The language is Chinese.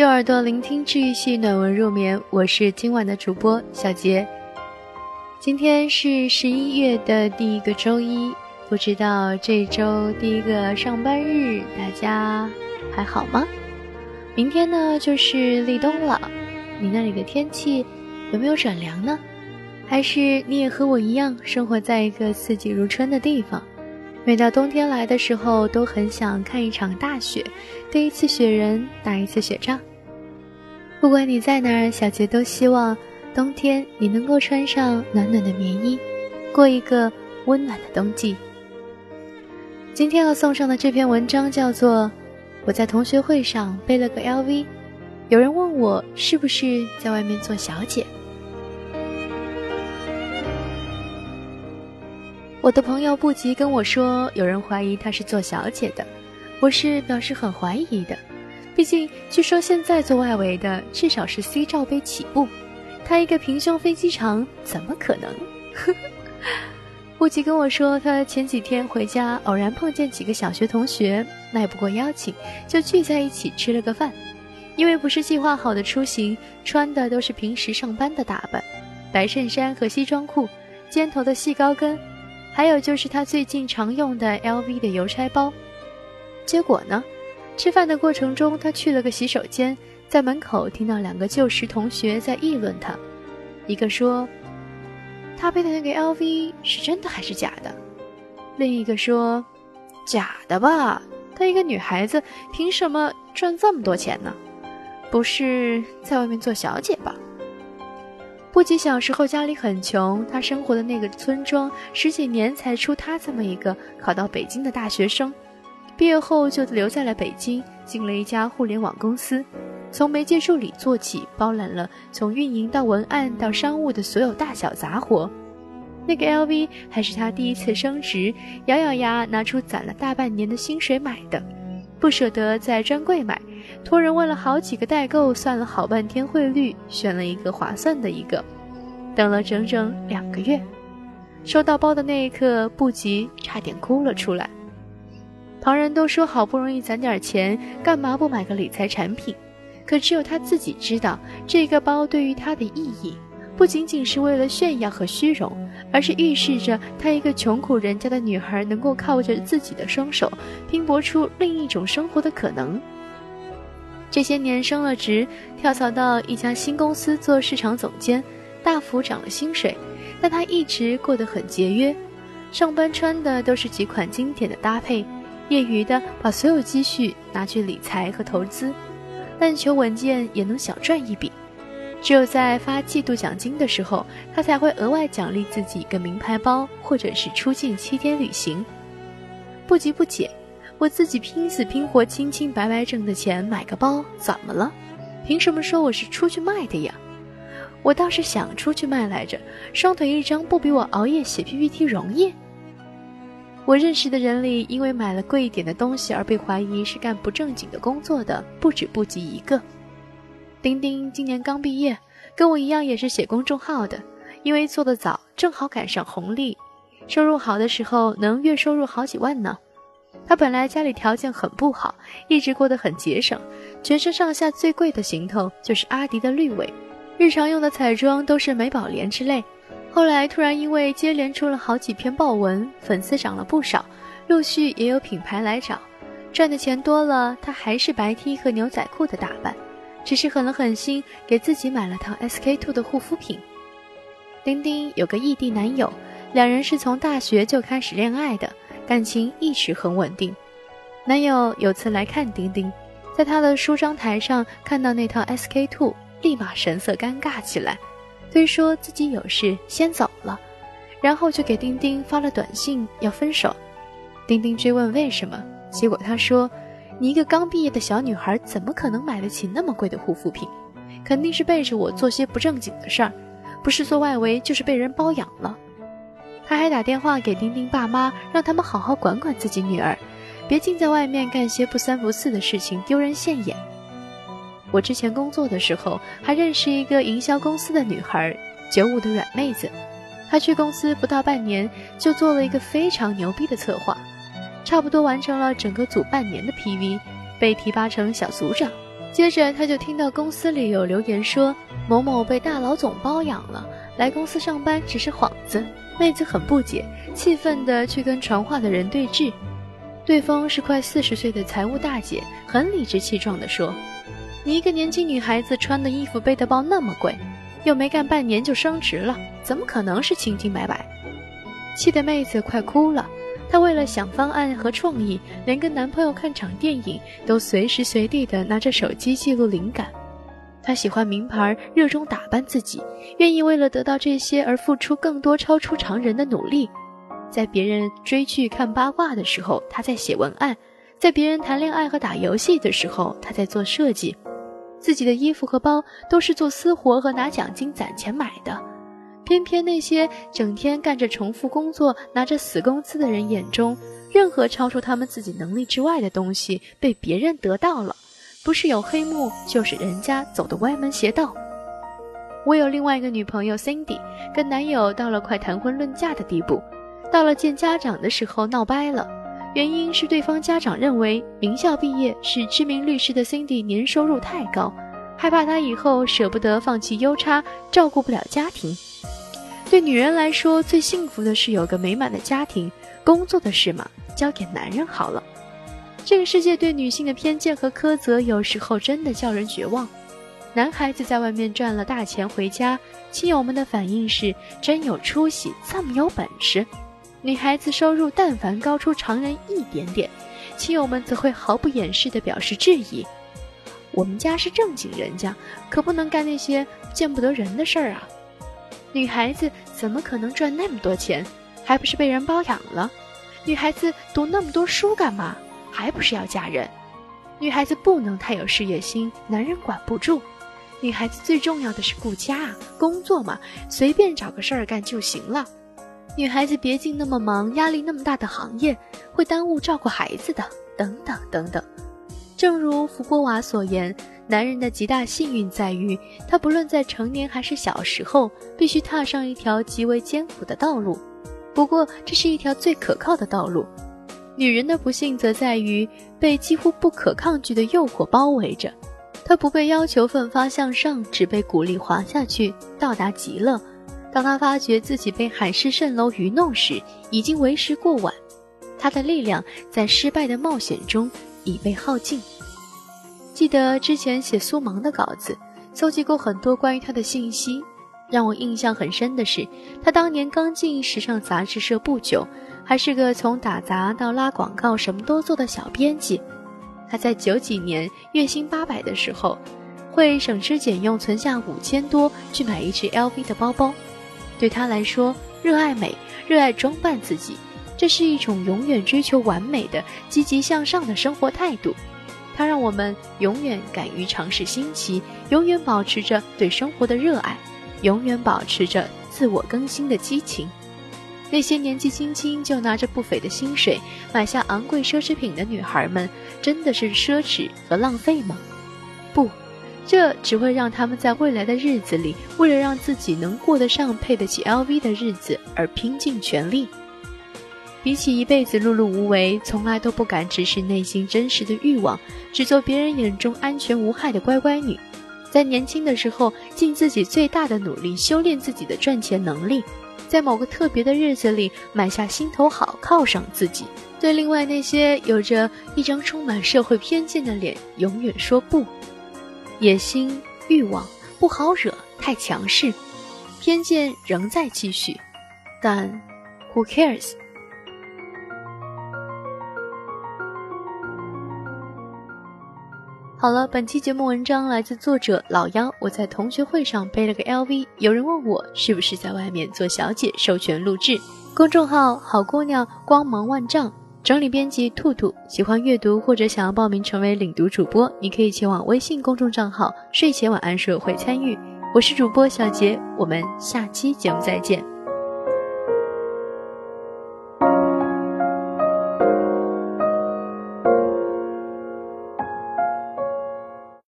用耳朵聆听治愈系暖文入眠，我是今晚的主播小杰。今天是十一月的第一个周一，不知道这周第一个上班日大家还好吗？明天呢就是立冬了，你那里的天气有没有转凉呢？还是你也和我一样生活在一个四季如春的地方？每到冬天来的时候，都很想看一场大雪，堆一次雪人，打一次雪仗。不管你在哪儿，小杰都希望冬天你能够穿上暖暖的棉衣，过一个温暖的冬季。今天要送上的这篇文章叫做《我在同学会上背了个 LV》，有人问我是不是在外面做小姐。我的朋友不急跟我说，有人怀疑她是做小姐的，我是表示很怀疑的。毕竟，据说现在做外围的至少是 C 罩杯起步，他一个平胸飞机场怎么可能？不吉跟我说，他前几天回家偶然碰见几个小学同学，耐不过邀请，就聚在一起吃了个饭。因为不是计划好的出行，穿的都是平时上班的打扮，白衬衫和西装裤，尖头的细高跟。还有就是他最近常用的 LV 的邮差包，结果呢，吃饭的过程中，他去了个洗手间，在门口听到两个旧时同学在议论他，一个说，他背的那个 LV 是真的还是假的？另一个说，假的吧，她一个女孩子凭什么赚这么多钱呢？不是在外面做小姐吧？不及小时候家里很穷，他生活的那个村庄十几年才出他这么一个考到北京的大学生，毕业后就留在了北京，进了一家互联网公司，从媒介助理做起，包揽了从运营到文案到商务的所有大小杂活。那个 LV 还是他第一次升职，咬咬牙拿出攒了大半年的薪水买的，不舍得在专柜买。托人问了好几个代购，算了好半天汇率，选了一个划算的一个，等了整整两个月，收到包的那一刻，不急差点哭了出来。旁人都说好不容易攒点钱，干嘛不买个理财产品？可只有他自己知道，这个包对于他的意义，不仅仅是为了炫耀和虚荣，而是预示着他一个穷苦人家的女孩能够靠着自己的双手，拼搏出另一种生活的可能。这些年升了职，跳槽到一家新公司做市场总监，大幅涨了薪水。但他一直过得很节约，上班穿的都是几款经典的搭配，业余的把所有积蓄拿去理财和投资，但求稳健也能小赚一笔。只有在发季度奖金的时候，他才会额外奖励自己一个名牌包，或者是出境七天旅行。不急不解。我自己拼死拼活、清清白白挣的钱买个包，怎么了？凭什么说我是出去卖的呀？我倒是想出去卖来着，双腿一张，不比我熬夜写 PPT 容易？我认识的人里，因为买了贵一点的东西而被怀疑是干不正经的工作的，不止不及一个。丁丁今年刚毕业，跟我一样也是写公众号的，因为做得早，正好赶上红利，收入好的时候能月收入好几万呢。他本来家里条件很不好，一直过得很节省，全身上下最贵的行头就是阿迪的绿尾，日常用的彩妆都是美宝莲之类。后来突然因为接连出了好几篇爆文，粉丝涨了不少，陆续也有品牌来找，赚的钱多了，他还是白 T 和牛仔裤的打扮，只是狠了狠心给自己买了套 SK two 的护肤品。丁丁有个异地男友，两人是从大学就开始恋爱的。感情一直很稳定。男友有次来看丁丁，在他的梳妆台上看到那套 SK two，立马神色尴尬起来，推说自己有事先走了，然后就给丁丁发了短信要分手。丁丁追问为什么，结果他说：“你一个刚毕业的小女孩，怎么可能买得起那么贵的护肤品？肯定是背着我做些不正经的事儿，不是做外围就是被人包养了。”他还打电话给丁丁爸妈，让他们好好管管自己女儿，别净在外面干些不三不四的事情，丢人现眼。我之前工作的时候，还认识一个营销公司的女孩，九五的软妹子。她去公司不到半年，就做了一个非常牛逼的策划，差不多完成了整个组半年的 PV，被提拔成小组长。接着她就听到公司里有留言说某某被大老总包养了，来公司上班只是幌子。妹子很不解，气愤地去跟传话的人对峙。对方是快四十岁的财务大姐，很理直气壮地说：“你一个年轻女孩子穿的衣服、背的包那么贵，又没干半年就升职了，怎么可能是清清白白？”气得妹子快哭了。她为了想方案和创意，连跟男朋友看场电影都随时随地的拿着手机记录灵感。她喜欢名牌，热衷打扮自己，愿意为了得到这些而付出更多超出常人的努力。在别人追剧看八卦的时候，她在写文案；在别人谈恋爱和打游戏的时候，她在做设计。自己的衣服和包都是做私活和拿奖金攒钱买的。偏偏那些整天干着重复工作、拿着死工资的人眼中，任何超出他们自己能力之外的东西被别人得到了。不是有黑幕，就是人家走的歪门邪道。我有另外一个女朋友 Cindy，跟男友到了快谈婚论嫁的地步，到了见家长的时候闹掰了，原因是对方家长认为名校毕业是知名律师的 Cindy 年收入太高，害怕她以后舍不得放弃优差，照顾不了家庭。对女人来说，最幸福的是有个美满的家庭，工作的事嘛，交给男人好了。这个世界对女性的偏见和苛责，有时候真的叫人绝望。男孩子在外面赚了大钱回家，亲友们的反应是真有出息，这么有本事；女孩子收入但凡高出常人一点点，亲友们则会毫不掩饰地表示质疑。我们家是正经人家，可不能干那些见不得人的事儿啊！女孩子怎么可能赚那么多钱？还不是被人包养了？女孩子读那么多书干嘛？还不是要嫁人，女孩子不能太有事业心，男人管不住。女孩子最重要的是顾家，工作嘛，随便找个事儿干就行了。女孩子别进那么忙、压力那么大的行业，会耽误照顾孩子的。等等等等。正如福波娃所言，男人的极大幸运在于，他不论在成年还是小时候，必须踏上一条极为艰苦的道路。不过，这是一条最可靠的道路。女人的不幸则在于被几乎不可抗拒的诱惑包围着，她不被要求奋发向上，只被鼓励滑下去，到达极乐。当他发觉自己被海市蜃楼愚弄时，已经为时过晚。他的力量在失败的冒险中已被耗尽。记得之前写苏芒的稿子，搜集过很多关于她的信息。让我印象很深的是，她当年刚进时尚杂志社不久。还是个从打杂到拉广告什么都做的小编辑，他在九几年月薪八百的时候，会省吃俭用存下五千多去买一只 LV 的包包。对他来说，热爱美，热爱装扮自己，这是一种永远追求完美的积极向上的生活态度。它让我们永远敢于尝试新奇，永远保持着对生活的热爱，永远保持着自我更新的激情。那些年纪轻轻就拿着不菲的薪水买下昂贵奢侈品的女孩们，真的是奢侈和浪费吗？不，这只会让他们在未来的日子里，为了让自己能过得上配得起 LV 的日子而拼尽全力。比起一辈子碌碌无为，从来都不敢直视内心真实的欲望，只做别人眼中安全无害的乖乖女，在年轻的时候尽自己最大的努力修炼自己的赚钱能力。在某个特别的日子里买下心头好，犒赏自己。对另外那些有着一张充满社会偏见的脸，永远说不。野心、欲望不好惹，太强势，偏见仍在继续。但，Who cares？好了，本期节目文章来自作者老妖。我在同学会上背了个 LV，有人问我是不是在外面做小姐，授权录制。公众号好姑娘光芒万丈，整理编辑兔兔。喜欢阅读或者想要报名成为领读主播，你可以前往微信公众账号睡前晚安社会参与。我是主播小杰，我们下期节目再见。